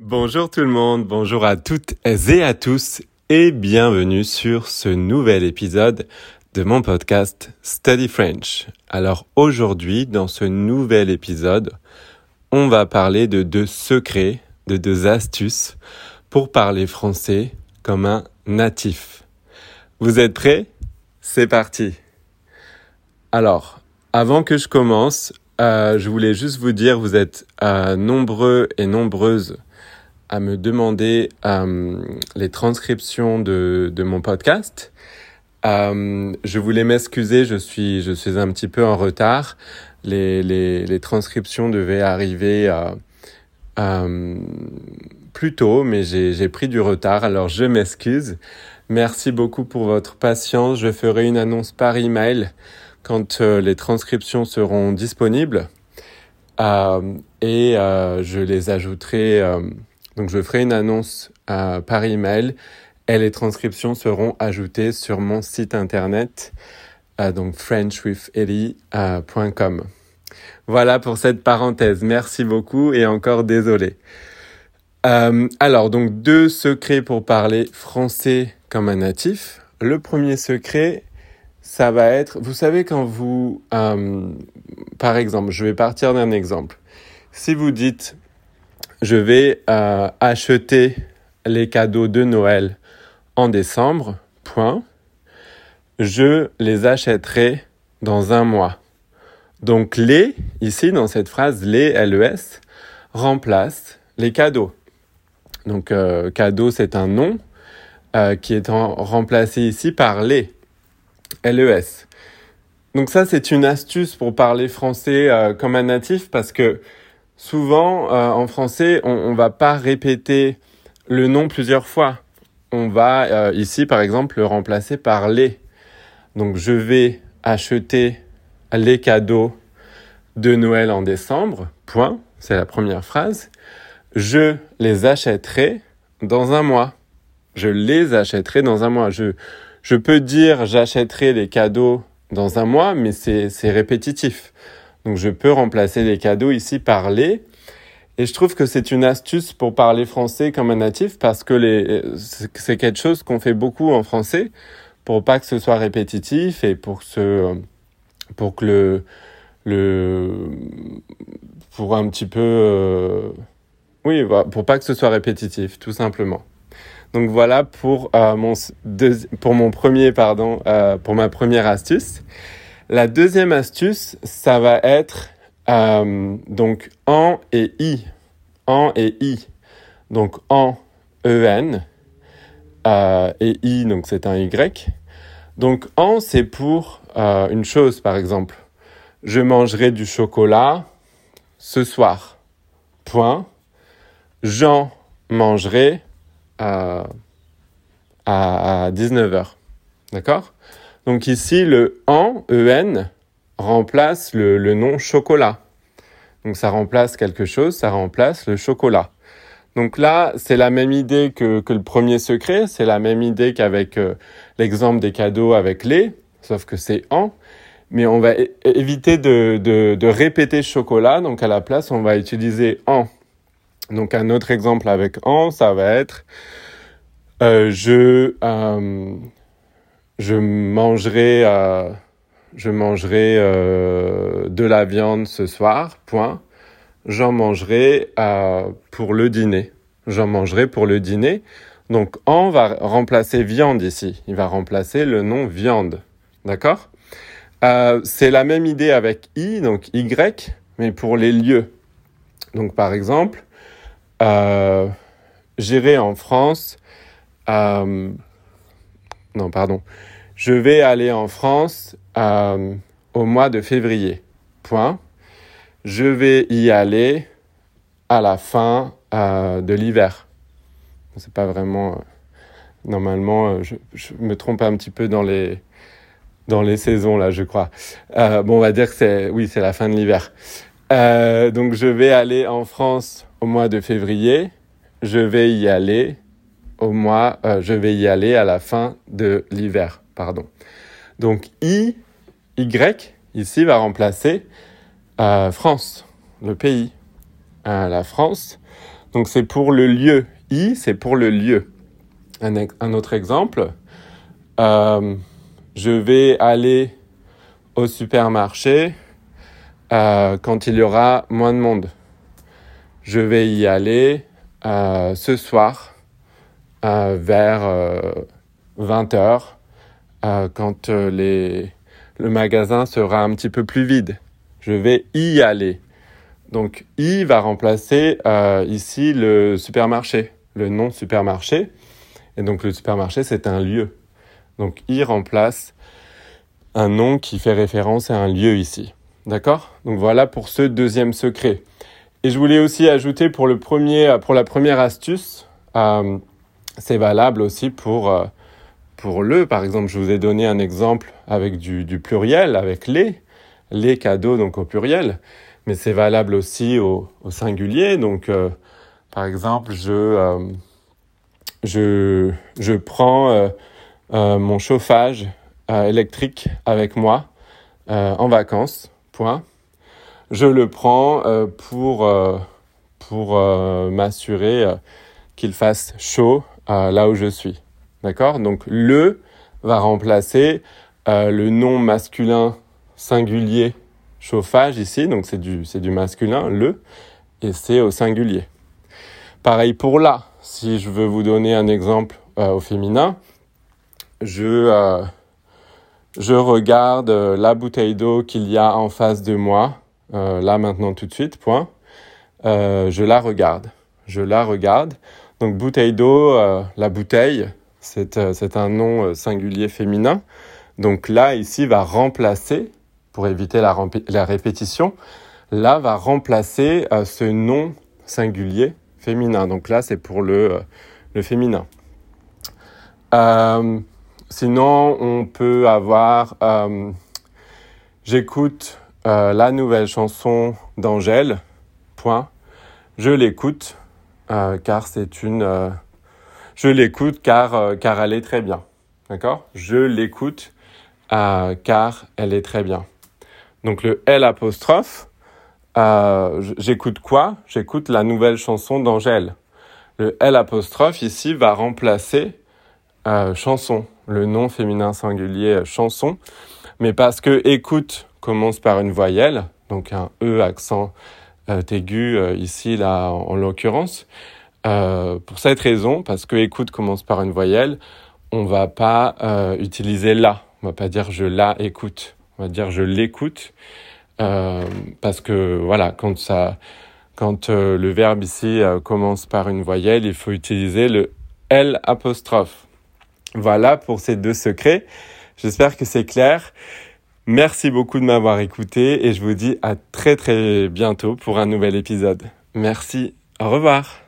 Bonjour tout le monde, bonjour à toutes et à tous et bienvenue sur ce nouvel épisode de mon podcast Study French. Alors aujourd'hui, dans ce nouvel épisode, on va parler de deux secrets, de deux astuces pour parler français comme un natif. Vous êtes prêts? C'est parti. Alors, avant que je commence, euh, je voulais juste vous dire, vous êtes euh, nombreux et nombreuses à me demander euh, les transcriptions de, mon podcast. Euh, je voulais m'excuser, je suis, je suis un petit peu en retard. Les, les, transcriptions devaient arriver euh, plus tôt, mais j'ai pris du retard, alors je m'excuse. Merci beaucoup pour votre patience. Je ferai une annonce par email quand les transcriptions seront disponibles et je les ajouterai donc je ferai une annonce par email et les transcriptions seront ajoutées sur mon site internet, euh, donc frenchwithelly.com. Euh, voilà pour cette parenthèse. Merci beaucoup et encore désolé. Euh, alors donc deux secrets pour parler français comme un natif. Le premier secret, ça va être, vous savez quand vous, par exemple, je vais partir d'un exemple. Si vous dites je vais euh, acheter les cadeaux de Noël en décembre, point. Je les achèterai dans un mois. Donc les, ici dans cette phrase, les LES, remplace les cadeaux. Donc euh, cadeau, c'est un nom euh, qui est remplacé ici par les LES. Donc ça, c'est une astuce pour parler français euh, comme un natif parce que souvent, euh, en français, on ne va pas répéter le nom plusieurs fois. On va euh, ici, par exemple, le remplacer par les. Donc, je vais acheter les cadeaux de Noël en décembre. Point. C'est la première phrase. Je les achèterai dans un mois. Je les achèterai dans un mois. Je, je peux dire j'achèterai les cadeaux dans un mois, mais c'est répétitif. Donc je peux remplacer les cadeaux ici par les. Et je trouve que c'est une astuce pour parler français comme un natif parce que les, c'est quelque chose qu'on fait beaucoup en français pour pas que ce soit répétitif et pour ce, pour que le, le, pour un petit peu, euh, oui, pour pas que ce soit répétitif, tout simplement. Donc voilà pour euh, mon pour mon premier pardon, euh, pour ma première astuce. La deuxième astuce, ça va être euh, donc en et i. En et i. Donc en, en, euh, et i, donc c'est un y. Donc en, c'est pour euh, une chose, par exemple. Je mangerai du chocolat ce soir. Point. J'en mangerai à, à 19h. D'accord? Donc ici, le en, en, remplace le, le nom chocolat. Donc ça remplace quelque chose, ça remplace le chocolat. Donc là, c'est la même idée que, que, le premier secret, c'est la même idée qu'avec euh, l'exemple des cadeaux avec les, sauf que c'est en. Mais on va éviter de, de, répéter chocolat, donc à la place, on va utiliser en. Donc un autre exemple avec en, ça va être euh, je, euh, je mangerai, euh, je mangerai euh, de la viande ce soir, point. J'en mangerai euh, pour le dîner. J'en mangerai pour le dîner. Donc, en va remplacer viande ici. Il va remplacer le nom viande. D'accord? Euh, C'est la même idée avec i, donc y, mais pour les lieux. Donc, par exemple, euh, j'irai en France. Euh, non, pardon. Je vais aller en France euh, au mois de février. Point. Je vais y aller à la fin euh, de l'hiver. C'est pas vraiment. Euh, normalement, euh, je, je, me trompe un petit peu dans les dans les saisons là, je crois. Euh, bon, on va dire que c'est oui, c'est la fin de l'hiver. donc, je vais aller en France au mois de février. Je vais y aller au mois, euh, je vais y aller à la fin de l'hiver, pardon. Donc I, Y, ici va remplacer euh, France, le pays, euh, la France. Donc c'est pour le lieu. I, c'est pour le lieu. Un, autre exemple. Je vais aller au supermarché quand il y aura moins de monde. Je vais y aller ce soir vers 20h quand les, le magasin sera un petit peu plus vide. Je vais y aller. Donc I va remplacer euh, ici le supermarché, le nom supermarché. Et donc le supermarché, c'est un lieu. Donc I remplace un nom qui fait référence à un lieu ici. D'accord? Donc voilà pour ce deuxième secret. Et je voulais aussi ajouter pour, le premier, pour la première astuce, euh, c'est valable aussi pour, euh, pour le. Par exemple, je vous ai donné un exemple avec du, du pluriel, avec les, les cadeaux, donc au pluriel mais c'est valable aussi au, au singulier. Donc, euh, par exemple, je, euh, je, je prends mon chauffage électrique avec moi en vacances, point. Je le prends pour, pour m'assurer qu'il fasse chaud là où je suis. D'accord? Donc, le va remplacer le nom masculin singulier chauffage ici, donc c'est du, du masculin, le, et c'est au singulier. Pareil pour là, si je veux vous donner un exemple euh, au féminin, je, euh, je regarde euh, la bouteille d'eau qu'il y a en face de moi, là maintenant tout de suite, point. je la regarde. Je la regarde. Donc bouteille d'eau, la bouteille, c'est un nom singulier féminin. Donc là, ici, va remplacer pour éviter la, répétition, là va remplacer euh, ce nom singulier féminin. Donc là, c'est pour le, euh, le féminin. Euh, sinon, on peut avoir J'écoute la nouvelle chanson d'Angèle, point. Je l'écoute car c'est une... je l'écoute car, car elle est très bien. D'accord? Je l'écoute car elle est très bien. Donc le L apostrophe, euh, j'écoute quoi? J'écoute la nouvelle chanson d'Angèle. Le L apostrophe ici va remplacer euh, chanson, le nom féminin singulier euh, chanson, mais parce que écoute commence par une voyelle, donc un E accent aigu ici là en, l'occurrence. pour cette raison, parce que écoute commence par une voyelle, on va pas utiliser la. On va pas dire je la écoute. On va dire je l'écoute. Euh, parce que voilà quand ça quand euh, le verbe ici euh, commence par une voyelle il faut utiliser le L apostrophe. Voilà pour ces deux secrets. J'espère que c'est clair merci beaucoup de m'avoir écouté et je vous dis à très très bientôt pour un nouvel épisode. Merci. Au revoir